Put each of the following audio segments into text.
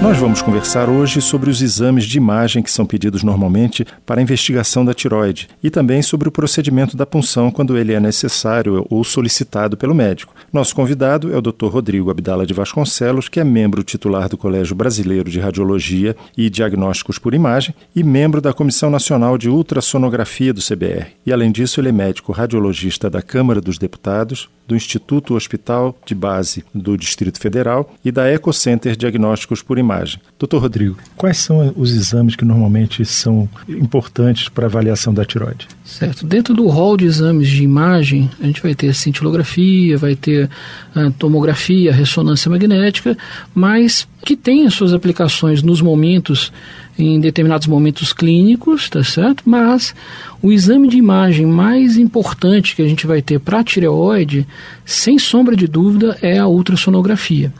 Nós vamos conversar hoje sobre os exames de imagem que são pedidos normalmente para a investigação da tiroide e também sobre o procedimento da punção quando ele é necessário ou solicitado pelo médico. Nosso convidado é o Dr. Rodrigo Abdala de Vasconcelos, que é membro titular do Colégio Brasileiro de Radiologia e Diagnósticos por Imagem e membro da Comissão Nacional de Ultrassonografia do CBR. E além disso, ele é médico radiologista da Câmara dos Deputados, do Instituto Hospital de Base do Distrito Federal e da Ecocenter Diagnósticos por Imagem. Doutor Rodrigo, quais são os exames que normalmente são importantes para avaliação da tiroide? Certo. Dentro do rol de exames de imagem, a gente vai ter cintilografia, vai ter a tomografia, ressonância magnética, mas que tem as suas aplicações nos momentos, em determinados momentos clínicos, tá certo? Mas o exame de imagem mais importante que a gente vai ter para a tireoide, sem sombra de dúvida, é a ultrassonografia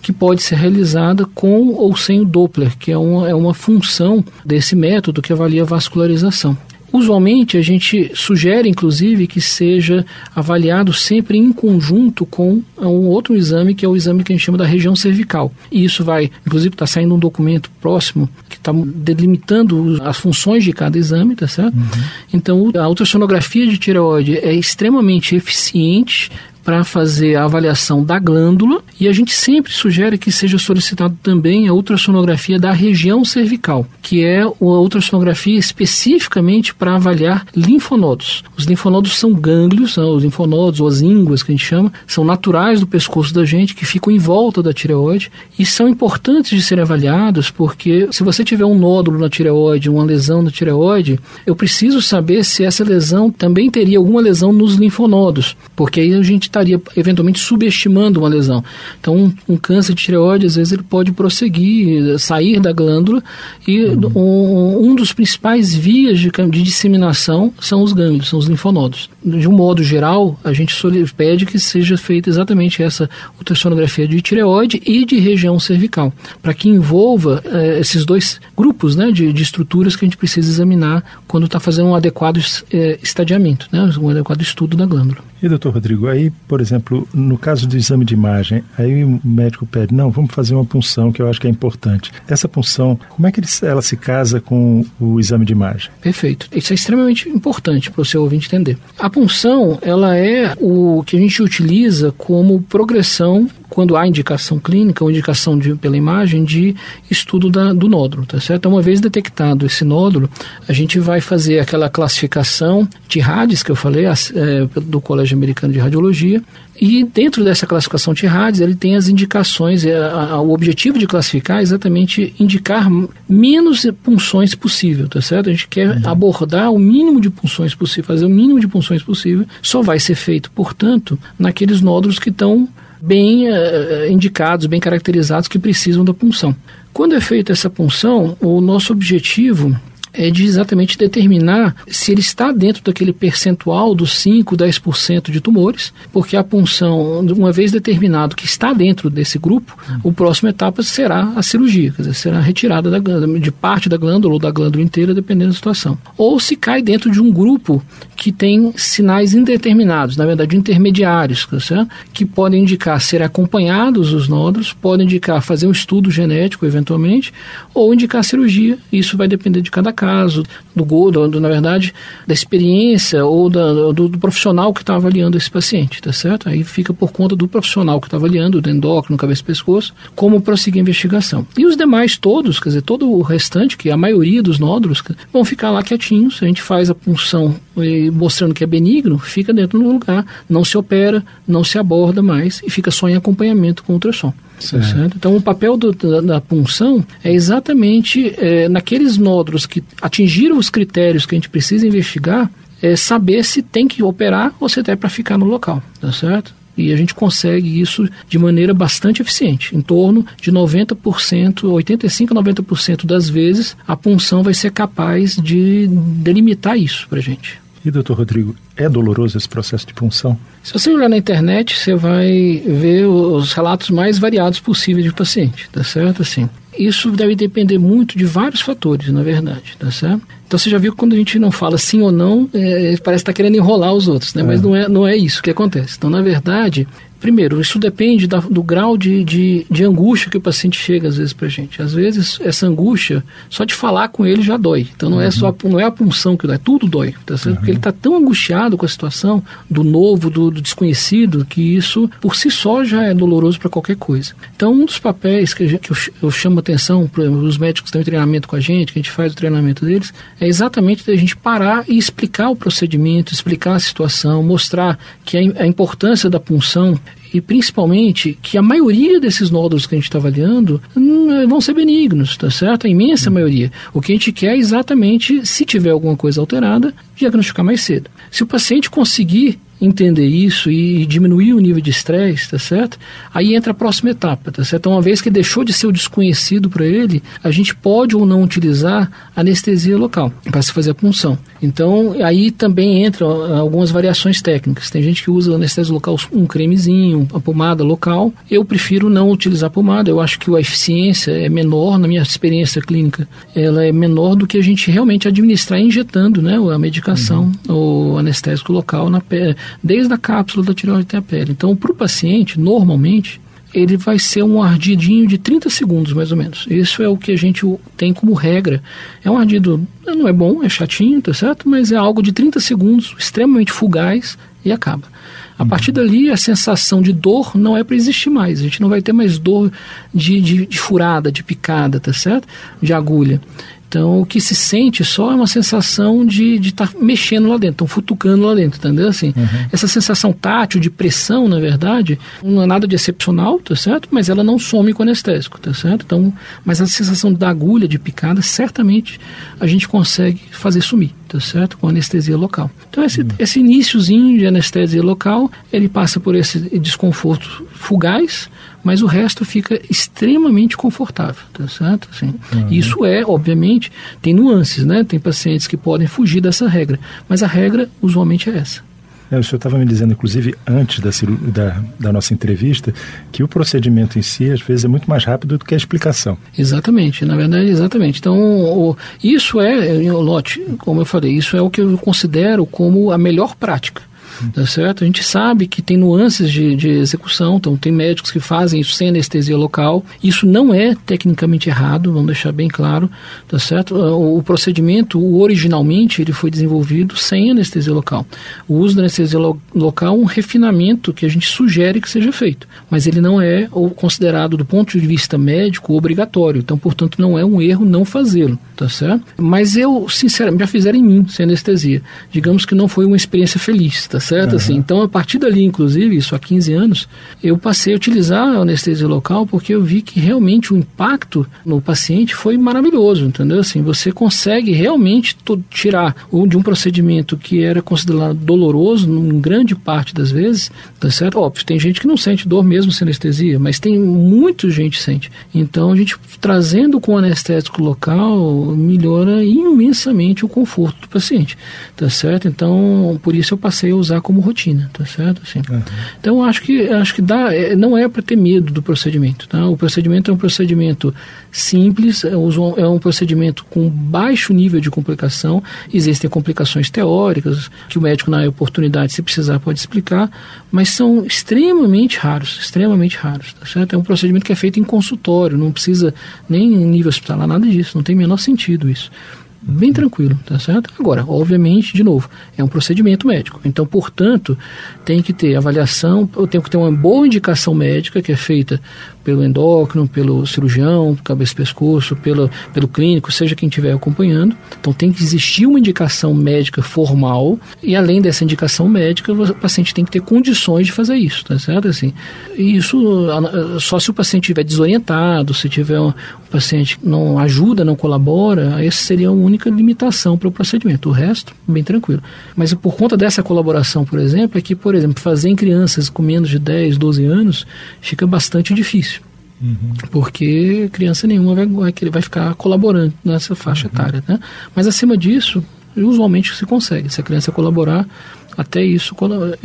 que pode ser realizada com ou sem o Doppler, que é uma, é uma função desse método que avalia a vascularização. Usualmente a gente sugere, inclusive, que seja avaliado sempre em conjunto com um outro exame, que é o exame que a gente chama da região cervical. E isso vai, inclusive, está saindo um documento próximo que está delimitando as funções de cada exame, tá certo? Uhum. Então, a ultrassonografia de tireoide é extremamente eficiente para fazer a avaliação da glândula e a gente sempre sugere que seja solicitado também a ultrassonografia da região cervical, que é a ultrassonografia especificamente para avaliar linfonodos. Os linfonodos são gânglios, os linfonodos ou as ínguas que a gente chama, são naturais do pescoço da gente que ficam em volta da tireoide e são importantes de serem avaliados porque se você tiver um nódulo na tireoide, uma lesão na tireoide, eu preciso saber se essa lesão também teria alguma lesão nos linfonodos, porque aí a gente estaria eventualmente subestimando uma lesão. Então, um, um, câncer de tireoide, às vezes, ele pode prosseguir, sair da glândula e uhum. um, um, dos principais vias de, de, disseminação são os gânglios, são os linfonodos. De um modo geral, a gente pede que seja feita exatamente essa ultrassonografia de tireoide e de região cervical, para que envolva eh, esses dois grupos né, de, de, estruturas que a gente precisa examinar quando está fazendo um adequado eh, estadiamento, né, um adequado estudo da glândula. E, doutor Rodrigo, aí, por exemplo, no caso do exame de imagem, aí o médico pede, não, vamos fazer uma punção que eu acho que é importante. Essa punção, como é que ela se casa com o exame de imagem? Perfeito. Isso é extremamente importante para o seu ouvinte entender. A punção, ela é o que a gente utiliza como progressão quando há indicação clínica ou indicação de, pela imagem de estudo da, do nódulo, tá certo? Então, uma vez detectado esse nódulo, a gente vai fazer aquela classificação de RADs que eu falei, é, do Colégio Americano de Radiologia, e dentro dessa classificação de RADs, ele tem as indicações, é, a, a, o objetivo de classificar é exatamente indicar menos punções possível, tá certo? A gente quer uhum. abordar o mínimo de punções possível, fazer o mínimo de punções possível, só vai ser feito, portanto, naqueles nódulos que estão bem uh, indicados, bem caracterizados, que precisam da punção. Quando é feita essa punção, o nosso objetivo é de exatamente determinar se ele está dentro daquele percentual dos 5, 10% de tumores, porque a punção, uma vez determinado que está dentro desse grupo, o próximo etapa será a cirurgia, quer dizer, será retirada da de parte da glândula ou da glândula inteira, dependendo da situação. Ou se cai dentro de um grupo que tem sinais indeterminados, na verdade intermediários, que podem indicar ser acompanhados os nódulos, podem indicar fazer um estudo genético eventualmente, ou indicar cirurgia. Isso vai depender de cada caso caso, do gosto, do, na verdade, da experiência ou da, do, do, profissional que está avaliando esse paciente, tá certo? Aí fica por conta do profissional que está avaliando, do endócrino, cabeça e pescoço, como prosseguir a investigação. E os demais todos, quer dizer, todo o restante, que é a maioria dos nódulos, vão ficar lá quietinhos, a gente faz a punção mostrando que é benigno, fica dentro do lugar, não se opera, não se aborda mais e fica só em acompanhamento com ultrassom. Certo. certo? Então, o papel do, da, da, punção é exatamente é, naqueles nódulos que atingiram os critérios que a gente precisa investigar, é saber se tem que operar ou se é para ficar no local, tá certo? E a gente consegue isso de maneira bastante eficiente. Em torno de 90%, 85% a 90% das vezes, a punção vai ser capaz de delimitar isso para a gente. E, doutor Rodrigo, é doloroso esse processo de punção? Se você olhar na internet, você vai ver os relatos mais variados possíveis de paciente, tá certo? Assim, Isso deve depender muito de vários fatores, na verdade, tá certo? Então você já viu que quando a gente não fala sim ou não, é, parece estar tá querendo enrolar os outros, né? É. Mas não é, não é isso que acontece. Então, na verdade, Primeiro, isso depende da, do grau de, de, de, angústia que o paciente chega às vezes para a gente. Às vezes, essa angústia, só de falar com ele já dói. Então, não, é uhum. é, só, não é a punção que dói, tudo dói. Tá certo? Uhum. Porque ele está tão angustiado com a situação do novo, do, do, desconhecido, que isso, por si só, já é doloroso para qualquer coisa. Então, um dos papéis que, que eu, eu, chamo atenção para os médicos estão em treinamento com a gente, que a gente faz o treinamento deles, é exatamente a gente parar e explicar o procedimento, explicar a situação, mostrar que a, a importância da punção e principalmente que a maioria desses nódulos que a gente está avaliando hum, vão ser benignos, tá certo? A imensa hum. maioria. O que a gente quer é exatamente, se tiver alguma coisa alterada, diagnosticar mais cedo. Se o paciente conseguir entender isso e diminuir o nível de estresse, tá certo? Aí entra a próxima etapa, tá certo? Então, uma vez que deixou de ser o desconhecido para ele, a gente pode ou não utilizar anestesia local para se fazer a punção. Então, aí também entra algumas variações técnicas. Tem gente que usa anestesia local, um cremezinho, uma pomada local. Eu prefiro não utilizar pomada. Eu acho que a eficiência é menor, na minha experiência clínica, ela é menor do que a gente realmente administrar injetando, né, a medicação, uhum. o anestésico local na pele desde a cápsula da tireoide até a pele. Então, para o paciente, normalmente, ele vai ser um ardidinho de 30 segundos, mais ou menos. Isso é o que a gente tem como regra. É um ardido, não é bom, é chatinho, tá certo? Mas é algo de 30 segundos, extremamente fugaz e acaba. A partir dali, a sensação de dor não é para existir mais. A gente não vai ter mais dor de, de, de furada, de picada, tá certo? De agulha. Então, o que se sente só é uma sensação de estar tá mexendo lá dentro, estão futucando lá dentro, entendeu? Assim, uhum. Essa sensação tátil, de pressão, na verdade, não é nada de excepcional, tá certo? Mas ela não some com anestésico, tá certo? Então, mas a sensação da agulha, de picada, certamente a gente consegue fazer sumir, tá certo? Com anestesia local. Então, esse, uhum. esse iníciozinho de anestesia local, ele passa por esse desconforto fugaz, mas o resto fica extremamente confortável, tá certo? Assim, uhum. Isso é, obviamente, tem nuances, né? Tem pacientes que podem fugir dessa regra, mas a regra usualmente é essa. É, o senhor estava me dizendo, inclusive, antes da, da, da, nossa entrevista, que o procedimento em si, às vezes, é muito mais rápido do que a explicação. Exatamente, na verdade, exatamente. Então, o, isso é, Lote, como eu falei, isso é o que eu considero como a melhor prática tá certo? A gente sabe que tem nuances de, de execução, então tem médicos que fazem isso sem anestesia local. Isso não é tecnicamente errado, vamos deixar bem claro, tá certo? O, o procedimento, originalmente, ele foi desenvolvido sem anestesia local. O uso da anestesia lo, local é um refinamento que a gente sugere que seja feito, mas ele não é considerado do ponto de vista médico obrigatório, então, portanto, não é um erro não fazê-lo, tá certo? Mas eu, sinceramente, já fizeram em mim sem anestesia. Digamos que não foi uma experiência feliz, tá certo? Uhum. Assim, então, a partir dali, inclusive, isso há 15 anos, eu passei a utilizar a anestesia local porque eu vi que realmente o impacto no paciente foi maravilhoso, entendeu? Assim, você consegue realmente tirar de um procedimento que era considerado doloroso, em grande parte das vezes, tá certo? Óbvio, tem gente que não sente dor mesmo sem anestesia, mas tem muita gente que sente. Então, a gente trazendo com anestésico local melhora imensamente o conforto do paciente, tá certo? Então, por isso eu passei a usar usar como rotina, tá certo? Assim. Uhum. Então acho que acho que dá, é, não é para ter medo do procedimento, tá? O procedimento é um procedimento simples, é, é um procedimento com baixo nível de complicação. Existem complicações teóricas que o médico na oportunidade, se precisar, pode explicar, mas são extremamente raros, extremamente raros, tá certo? É um procedimento que é feito em consultório, não precisa nem em nível hospitalar, nada disso, não tem menor sentido isso bem tranquilo, tá certo? Agora, obviamente, de novo, é um procedimento médico. Então, portanto, tem que ter avaliação, eu tenho que ter uma boa indicação médica que é feita pelo endócrino, pelo cirurgião, cabeça e pescoço, pelo, pelo clínico, seja quem estiver acompanhando. Então tem que existir uma indicação médica formal e além dessa indicação médica, o paciente tem que ter condições de fazer isso, tá certo? Assim, isso só se o paciente estiver desorientado, se tiver um, um paciente não ajuda, não colabora, essa seria a única limitação para o procedimento. O resto, bem tranquilo. Mas por conta dessa colaboração, por exemplo, é que, por exemplo, fazer em crianças com menos de 10, 12 anos fica bastante difícil. Uhum. Porque criança nenhuma vai, vai, vai ficar colaborando nessa faixa uhum. etária. Né? Mas acima disso, usualmente se consegue. Se a criança colaborar, Até isso, quando,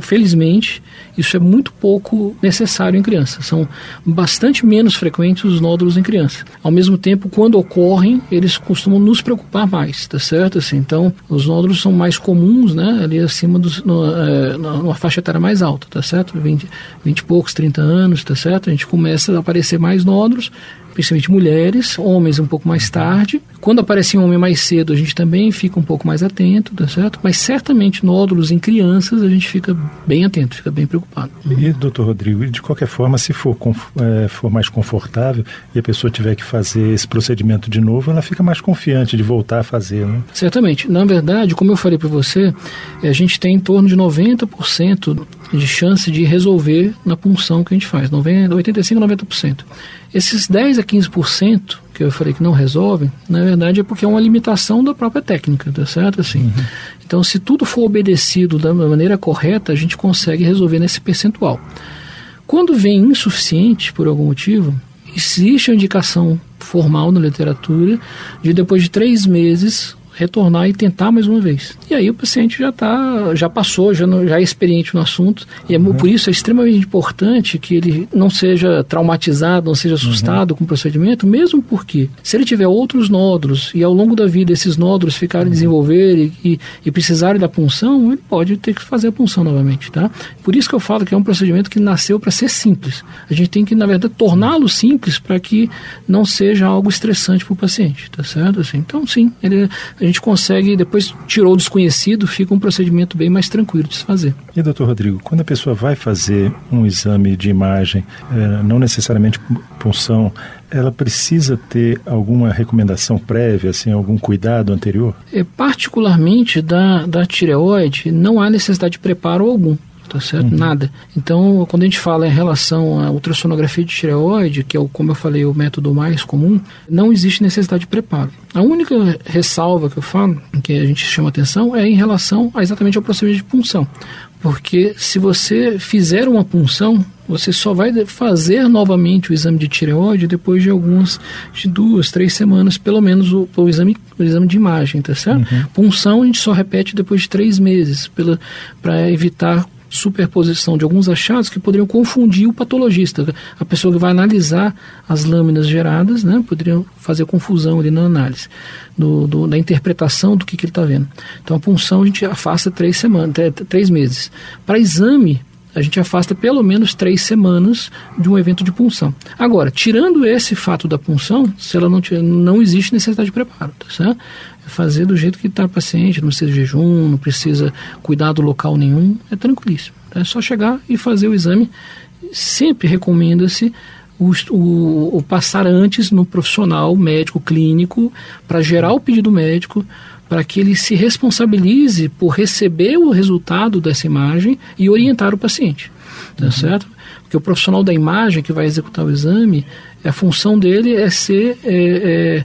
felizmente, isso é muito pouco necessário em criança. São bastante menos frequentes os nódulos em criança. Ao mesmo tempo, quando ocorrem, eles costumam nos preocupar mais, tá certo? Assim, então, os nódulos são mais comuns, né? Ali acima dos, no, é, numa faixa etária mais alta, tá certo? 20, 20 e poucos, 30 anos, tá certo? A gente começa a aparecer mais nódulos principalmente mulheres, homens um pouco mais tarde. Quando aparece um homem mais cedo, a gente também fica um pouco mais atento, tá certo? Mas certamente nódulos em crianças a gente fica bem atento, fica bem preocupado. E, doutor Rodrigo, de qualquer forma, se for, é, for mais confortável e a pessoa tiver que fazer esse procedimento de novo, ela fica mais confiante de voltar a fazer, né? Certamente. Na verdade, como eu falei para você, a gente tem em torno de 90% de chance de resolver na punção que a gente faz, 90, 85, 90%. Esses 10 a 15% que eu falei que não resolvem, na verdade é porque é uma limitação da própria técnica, tá certo? Assim, uhum. Então, se tudo for obedecido da maneira correta, a gente consegue resolver nesse percentual. Quando vem insuficiente, por algum motivo, existe a indicação formal na literatura de depois de três meses retornar e tentar mais uma vez. E aí o paciente já tá, já passou, já, já é experiente no assunto. E é, por isso é extremamente importante que ele não seja traumatizado, não seja assustado uhum. com o procedimento, mesmo porque se ele tiver outros nódulos e ao longo da vida esses nódulos ficarem uhum. desenvolver e, e, e precisarem da punção, ele pode ter que fazer a punção novamente, tá? Por isso que eu falo que é um procedimento que nasceu para ser simples. A gente tem que, na verdade, torná-lo simples para que não seja algo estressante para o paciente, tá certo? Assim, então, sim, ele, a gente consegue, depois tirou o desconhecido, fica um procedimento bem mais tranquilo de se fazer. E, doutor Rodrigo, quando a pessoa vai fazer um exame de imagem, é, não necessariamente punção, ela precisa ter alguma recomendação prévia, assim, algum cuidado anterior? É, particularmente da, da tireoide, não há necessidade de preparo algum tá certo? Uhum. Nada. Então, quando a gente fala em relação à ultrassonografia de tireoide, que é, o, como eu falei, o método mais comum, não existe necessidade de preparo. A única ressalva que eu falo, que a gente chama atenção, é em relação a, exatamente ao procedimento de punção. Porque se você fizer uma punção, você só vai fazer novamente o exame de tireoide depois de algumas, de duas, três semanas, pelo menos o, o exame, o exame de imagem, tá certo? Uhum. Punção a gente só repete depois de três meses, para evitar superposição de alguns achados que poderiam confundir o patologista. A pessoa que vai analisar as lâminas geradas, né, poderiam fazer confusão ali na análise, do, do da interpretação do que, que ele está vendo. Então a punção a gente afasta três semanas, três meses. Para exame, a gente afasta pelo menos três semanas de um evento de punção. Agora, tirando esse fato da punção, se ela não tiver, não existe necessidade de preparo, tá certo? Fazer do jeito que está o paciente, não precisa de jejum, não precisa cuidado local nenhum, é tranquilíssimo. É só chegar e fazer o exame. Sempre recomenda-se o, o, o, passar antes no profissional médico clínico para gerar o pedido médico para que ele se responsabilize por receber o resultado dessa imagem e orientar o paciente, tá uhum. certo? Porque o profissional da imagem que vai executar o exame, a função dele é ser é, é,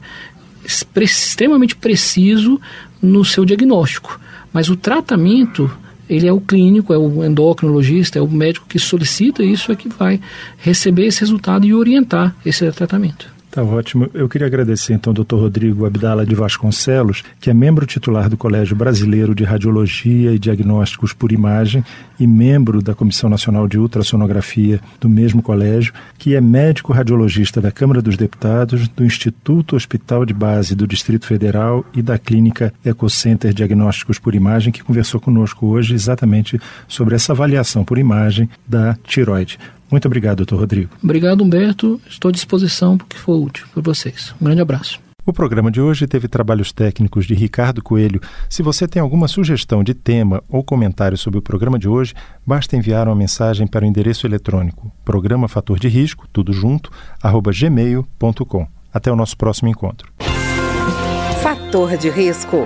extremamente preciso no seu diagnóstico. Mas o tratamento, ele é o clínico, é o endocrinologista, é o médico que solicita isso, é que vai receber esse resultado e orientar esse tratamento. Tá ótimo. Eu queria agradecer então ao Dr. Rodrigo Abdala de Vasconcelos, que é membro titular do Colégio Brasileiro de Radiologia e Diagnósticos por Imagem e membro da Comissão Nacional de Ultrassonografia do mesmo colégio, que é médico radiologista da Câmara dos Deputados, do Instituto Hospital de Base do Distrito Federal e da Clínica Ecocenter Diagnósticos por Imagem, que conversou conosco hoje exatamente sobre essa avaliação por imagem da tiroide. Muito obrigado, doutor Rodrigo. Obrigado, Humberto. Estou à disposição porque for útil para vocês. Um grande abraço. O programa de hoje teve trabalhos técnicos de Ricardo Coelho. Se você tem alguma sugestão de tema ou comentário sobre o programa de hoje, basta enviar uma mensagem para o endereço eletrônico programa fator de risco, tudo junto, arroba gmail.com. Até o nosso próximo encontro. Fator de risco,